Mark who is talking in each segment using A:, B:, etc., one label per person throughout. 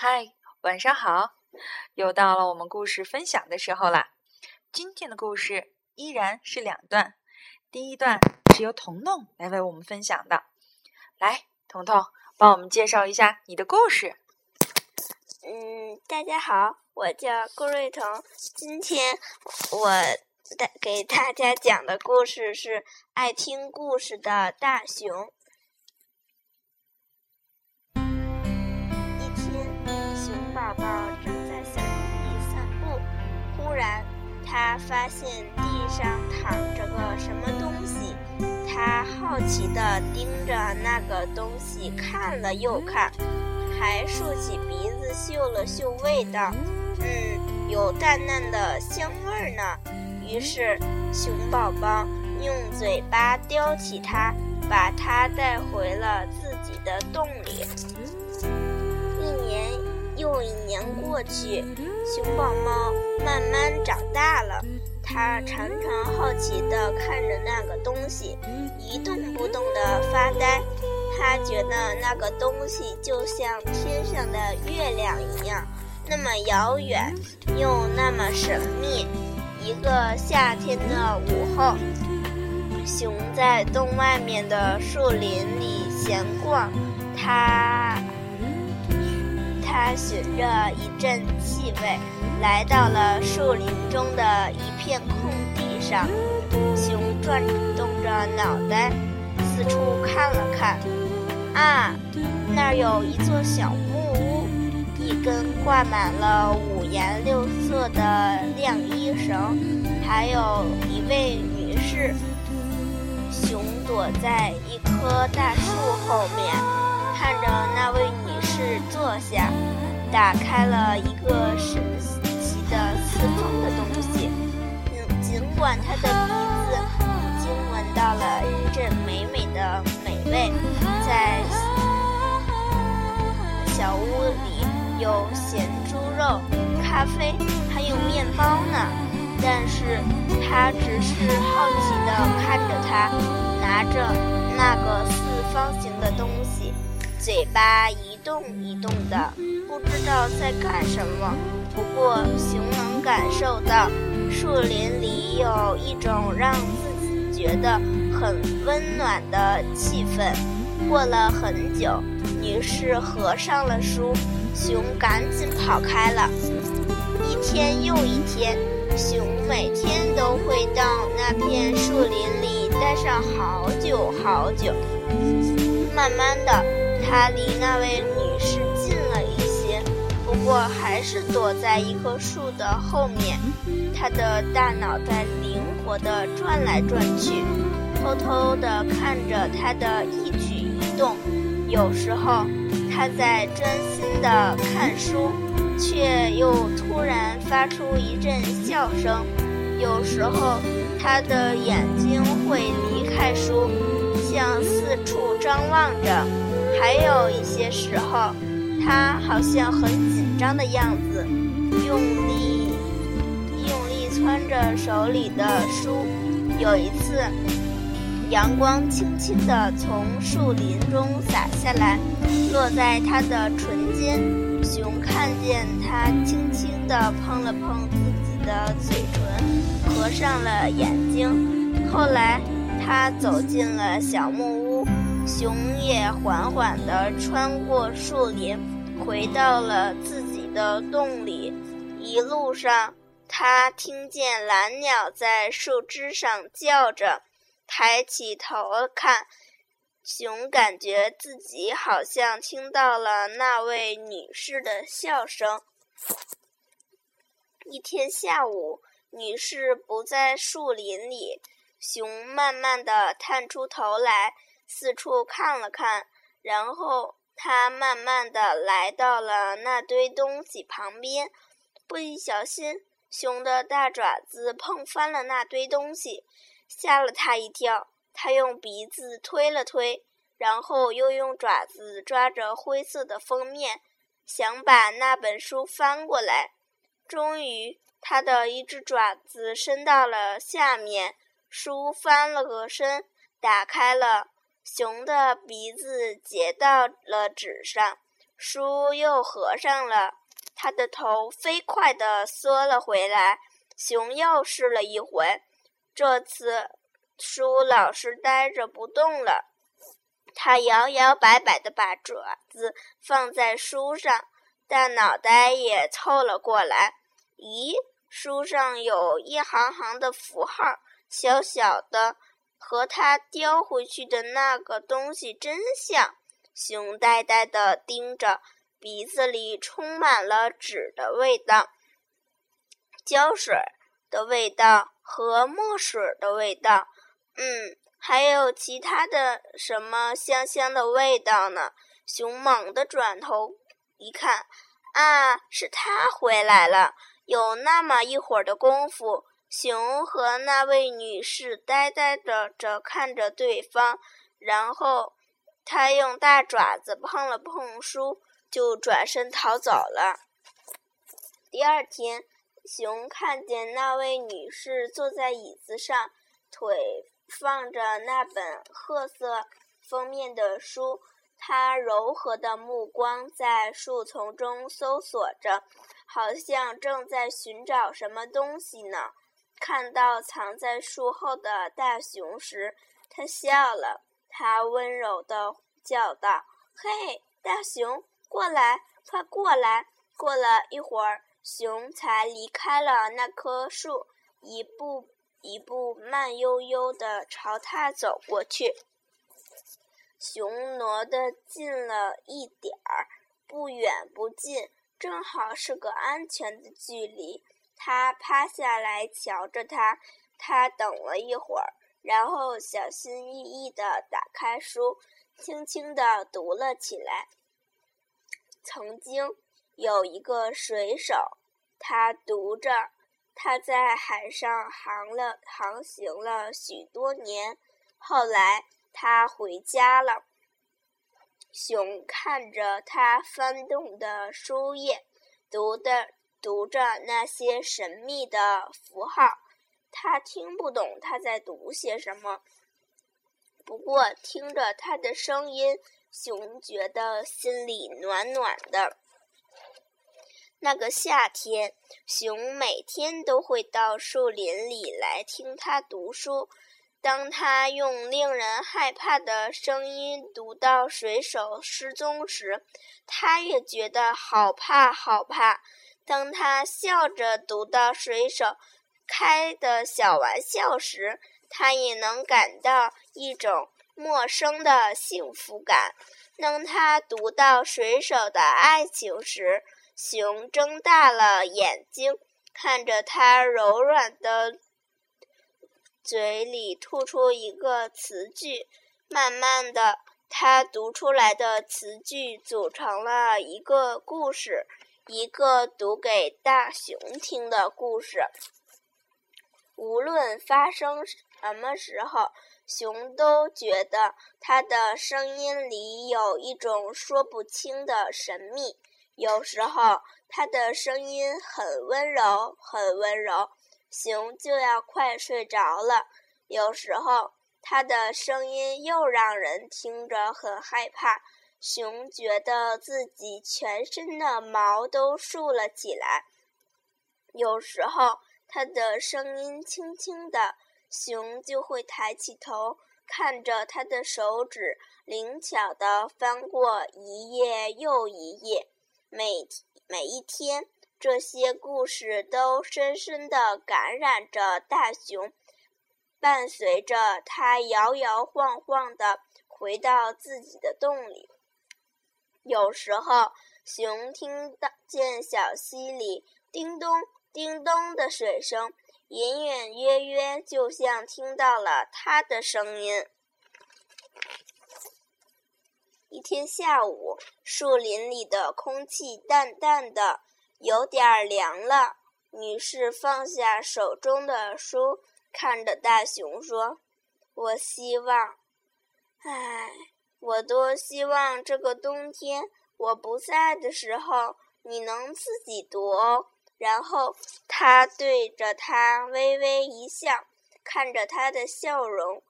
A: 嗨，晚上好！又到了我们故事分享的时候啦。今天的故事依然是两段，第一段是由彤彤来为我们分享的。来，彤彤，帮我们介绍一下你的故事。
B: 嗯，大家好，我叫顾瑞彤。今天我带给大家讲的故事是爱听故事的大熊。突然他发现地上躺着个什么东西。他好奇地盯着那个东西看了又看，还竖起鼻子嗅了嗅味道，嗯，有淡淡的香味呢。于是熊宝宝用嘴巴叼起它，把它带回了自己的洞里。一年。又一年过去，熊宝宝慢慢长大了。它常常好奇地看着那个东西，一动不动地发呆。它觉得那个东西就像天上的月亮一样，那么遥远又那么神秘。一个夏天的午后，熊在洞外面的树林里闲逛，它。他循着一阵气味，来到了树林中的一片空地上。熊转动着脑袋，四处看了看。啊，那儿有一座小木屋，一根挂满了五颜六色的晾衣绳，还有一位女士。熊躲在一棵大树后面，看着那位女。士坐下，打开了一个神奇的四方的东西。尽管他的鼻子已经闻到了一阵美美的美味，在小屋里有咸猪肉、咖啡，还有面包呢。但是他只是好奇地看着他，拿着那个四方形的东西。嘴巴一动一动的，不知道在干什么。不过熊能感受到，树林里有一种让自己觉得很温暖的气氛。过了很久，女士合上了书，熊赶紧跑开了。一天又一天，熊每天都会到那片树林里待上好久好久。慢慢的。他离那位女士近了一些，不过还是躲在一棵树的后面。他的大脑袋灵活地转来转去，偷偷地看着他的一举一动。有时候他在专心地看书，却又突然发出一阵笑声。有时候他的眼睛会离开书，向四处张望着。还有一些时候，他好像很紧张的样子，用力用力攥着手里的书。有一次，阳光轻轻地从树林中洒下来，落在他的唇间。熊看见他轻轻地碰了碰自己的嘴唇，合上了眼睛。后来，他走进了小木屋。熊也缓缓地穿过树林，回到了自己的洞里。一路上，他听见蓝鸟在树枝上叫着，抬起头看，熊感觉自己好像听到了那位女士的笑声。一天下午，女士不在树林里，熊慢慢地探出头来。四处看了看，然后他慢慢的来到了那堆东西旁边。不一小心，熊的大爪子碰翻了那堆东西，吓了他一跳。他用鼻子推了推，然后又用爪子抓着灰色的封面，想把那本书翻过来。终于，他的一只爪子伸到了下面，书翻了个身，打开了。熊的鼻子结到了纸上，书又合上了。他的头飞快地缩了回来。熊又试了一回，这次书老实呆着不动了。他摇摇摆摆地把爪子放在书上，但脑袋也凑了过来。咦，书上有一行行的符号，小小的，和他叼回去的那个东西真像。熊呆呆地盯着，鼻子里充满了纸的味道。胶水的味道和墨水的味道，嗯，还有其他的什么香香的味道呢？熊猛地转头一看，啊，是他回来了！有那么一会儿的功夫，熊和那位女士呆呆的着看着对方，然后他用大爪子碰了碰书，就转身逃走了。第二天。熊看见那位女士坐在椅子上，腿放着那本褐色封面的书，她柔和的目光在树丛中搜索着，好像正在寻找什么东西呢。看到藏在树后的大熊时，他笑了。他温柔地叫道：“嘿，大熊，过来，快过来！”过了一会儿。熊才离开了那棵树，一步一步慢悠悠地朝他走过去。熊挪得近了一点儿，不远不近，正好是个安全的距离。他趴下来瞧着它，他等了一会儿，然后小心翼翼地打开书，轻轻地读了起来。曾经有一个水手。他读着，他在海上航了航行了许多年，后来他回家了。熊看着他翻动的书页，读的读着那些神秘的符号，他听不懂他在读些什么。不过听着他的声音，熊觉得心里暖暖的。那个夏天，熊每天都会到树林里来听他读书。当他用令人害怕的声音读到水手失踪时，他也觉得好怕好怕。当他笑着读到水手开的小玩笑时，他也能感到一种陌生的幸福感。当他读到水手的爱情时，熊睁大了眼睛，看着他柔软的嘴里吐出一个词句。慢慢的，它读出来的词句组成了一个故事，一个读给大熊听的故事。无论发生什么时候，熊都觉得它的声音里有一种说不清的神秘。有时候，他的声音很温柔，很温柔，熊就要快睡着了。有时候，他的声音又让人听着很害怕，熊觉得自己全身的毛都竖了起来。有时候，他的声音轻轻的，熊就会抬起头，看着他的手指灵巧地翻过一页又一页。每每一天，这些故事都深深地感染着大熊，伴随着他摇摇晃晃地回到自己的洞里。有时候，熊听到见小溪里叮咚叮咚的水声，隐隐约约就像听到了它的声音。一天下午，树林里的空气淡淡的，有点凉了。女士放下手中的书，看着大熊说：“我希望，唉，我多希望这个冬天我不在的时候，你能自己读哦。”然后，他对着他微微一笑，看着他的笑容，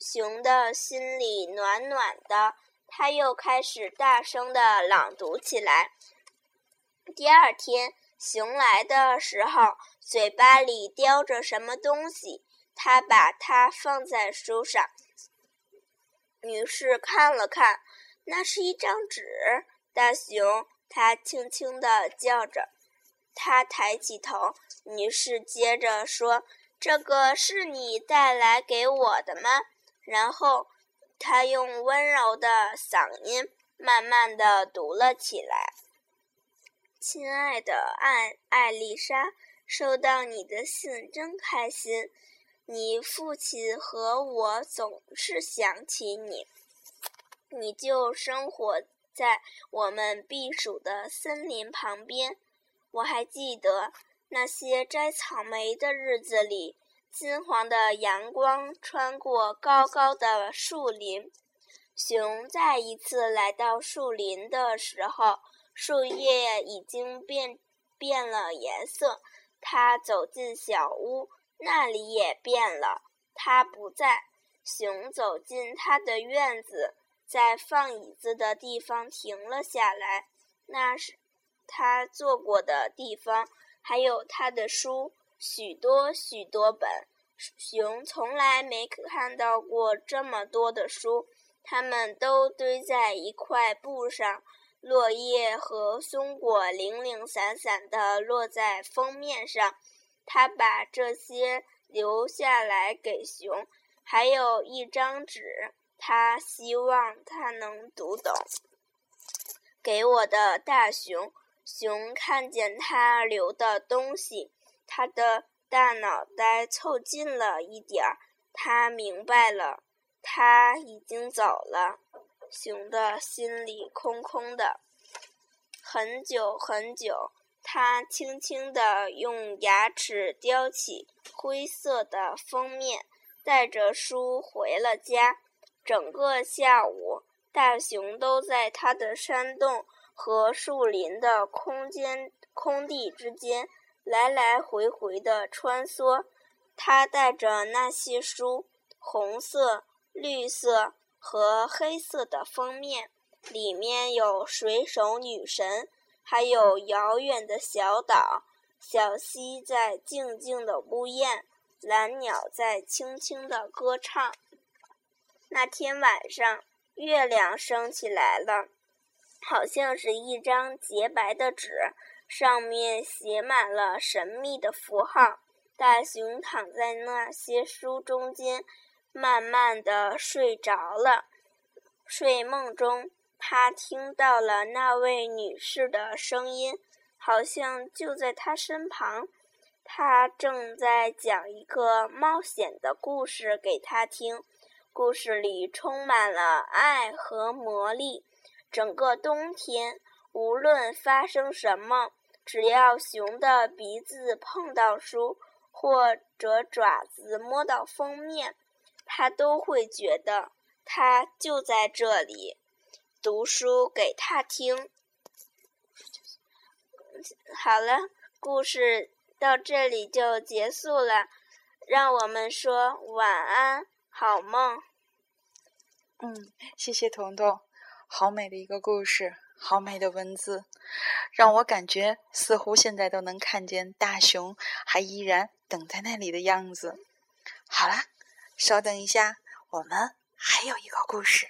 B: 熊的心里暖暖的。他又开始大声的朗读起来。第二天，熊来的时候，嘴巴里叼着什么东西，他把它放在书上。女士看了看，那是一张纸。大熊，他轻轻地叫着。他抬起头，女士接着说：“这个是你带来给我的吗？”然后，他用温柔的嗓音慢慢的读了起来。亲爱的艾艾丽莎，收到你的信真开心。你父亲和我总是想起你。你就生活在我们避暑的森林旁边。我还记得那些摘草莓的日子里，金黄的阳光穿过高高的树林。熊再一次来到树林的时候。树叶已经变变了颜色。他走进小屋，那里也变了。他不在。熊走进他的院子，在放椅子的地方停了下来。那是他坐过的地方，还有他的书，许多许多本。熊从来没看到过这么多的书，它们都堆在一块布上。落叶和松果零零散散地落在封面上，他把这些留下来给熊，还有一张纸，他希望他能读懂。给我的大熊，熊看见他留的东西，他的大脑袋凑近了一点儿，他明白了，他已经走了。熊的心里空空的，很久很久。他轻轻地用牙齿叼起灰色的封面，带着书回了家。整个下午，大熊都在他的山洞和树林的空间空地之间来来回回地穿梭。他带着那些书，红色、绿色。和黑色的封面，里面有水手女神，还有遥远的小岛，小溪在静静的呜咽，蓝鸟在轻轻的歌唱。那天晚上，月亮升起来了，好像是一张洁白的纸，上面写满了神秘的符号。大熊躺在那些书中间。慢慢的睡着了，睡梦中，他听到了那位女士的声音，好像就在他身旁。她正在讲一个冒险的故事给他听，故事里充满了爱和魔力。整个冬天，无论发生什么，只要熊的鼻子碰到书，或者爪子摸到封面。他都会觉得他就在这里，读书给他听。好了，故事到这里就结束了，让我们说晚安，好梦。
A: 嗯，谢谢彤彤，好美的一个故事，好美的文字，让我感觉似乎现在都能看见大熊还依然等在那里的样子。好啦。稍等一下，我们还有一个故事。